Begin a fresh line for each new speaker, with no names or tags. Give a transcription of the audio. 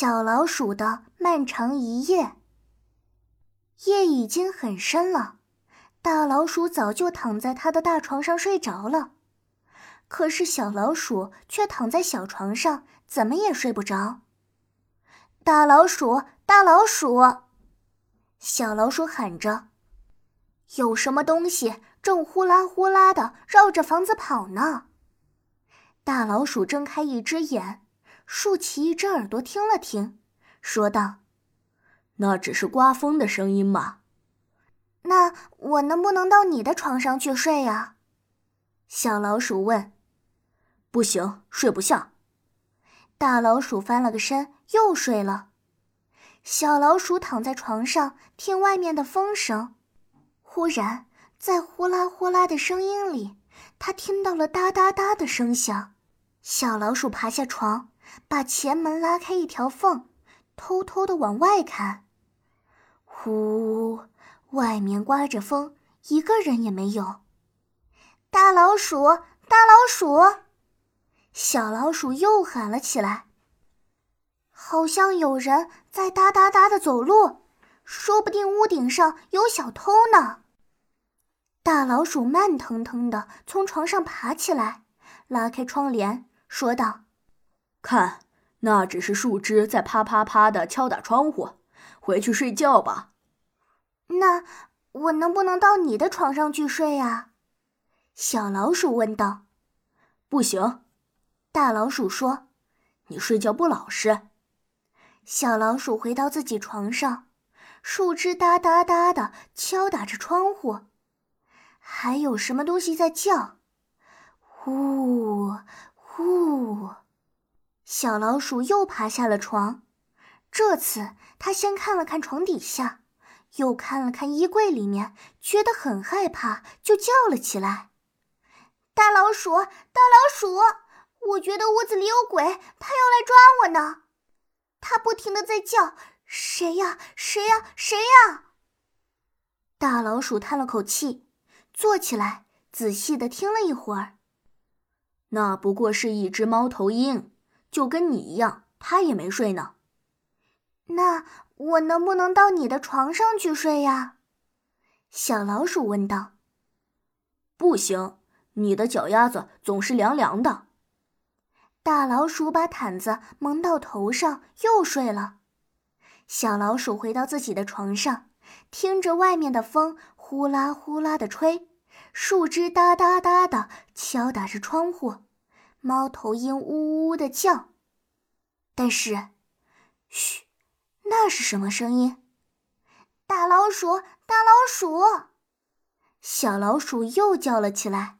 小老鼠的漫长一夜。夜已经很深了，大老鼠早就躺在它的大床上睡着了。可是小老鼠却躺在小床上，怎么也睡不着。大老鼠，大老鼠，小老鼠喊着：“有什么东西正呼啦呼啦的绕着房子跑呢？”大老鼠睁开一只眼。竖起一只耳朵听了听，说道：“
那只是刮风的声音嘛。”“
那我能不能到你的床上去睡呀？”小老鼠问。
“不行，睡不下。”
大老鼠翻了个身，又睡了。小老鼠躺在床上听外面的风声，忽然在呼啦呼啦的声音里，它听到了哒哒哒的声响。小老鼠爬下床。把前门拉开一条缝，偷偷的往外看。呼，外面刮着风，一个人也没有。大老鼠，大老鼠，小老鼠又喊了起来。好像有人在哒哒哒的走路，说不定屋顶上有小偷呢。大老鼠慢腾腾的从床上爬起来，拉开窗帘，说道。
看，那只是树枝在啪啪啪的敲打窗户。回去睡觉吧。
那我能不能到你的床上去睡呀？小老鼠问道。
不行，
大老鼠说：“
你睡觉不老实。”
小老鼠回到自己床上，树枝哒哒哒的敲打着窗户，还有什么东西在叫？呼呼。小老鼠又爬下了床，这次它先看了看床底下，又看了看衣柜里面，觉得很害怕，就叫了起来：“大老鼠，大老鼠！我觉得屋子里有鬼，它要来抓我呢！它不停的在叫，谁呀？谁呀？谁呀？”大老鼠叹了口气，坐起来，仔细的听了一会儿。
那不过是一只猫头鹰。就跟你一样，他也没睡呢。
那我能不能到你的床上去睡呀？小老鼠问道。
不行，你的脚丫子总是凉凉的。
大老鼠把毯子蒙到头上，又睡了。小老鼠回到自己的床上，听着外面的风呼啦呼啦的吹，树枝哒哒哒的敲打着窗户。猫头鹰呜呜的叫，但是，嘘，那是什么声音？大老鼠，大老鼠！小老鼠又叫了起来。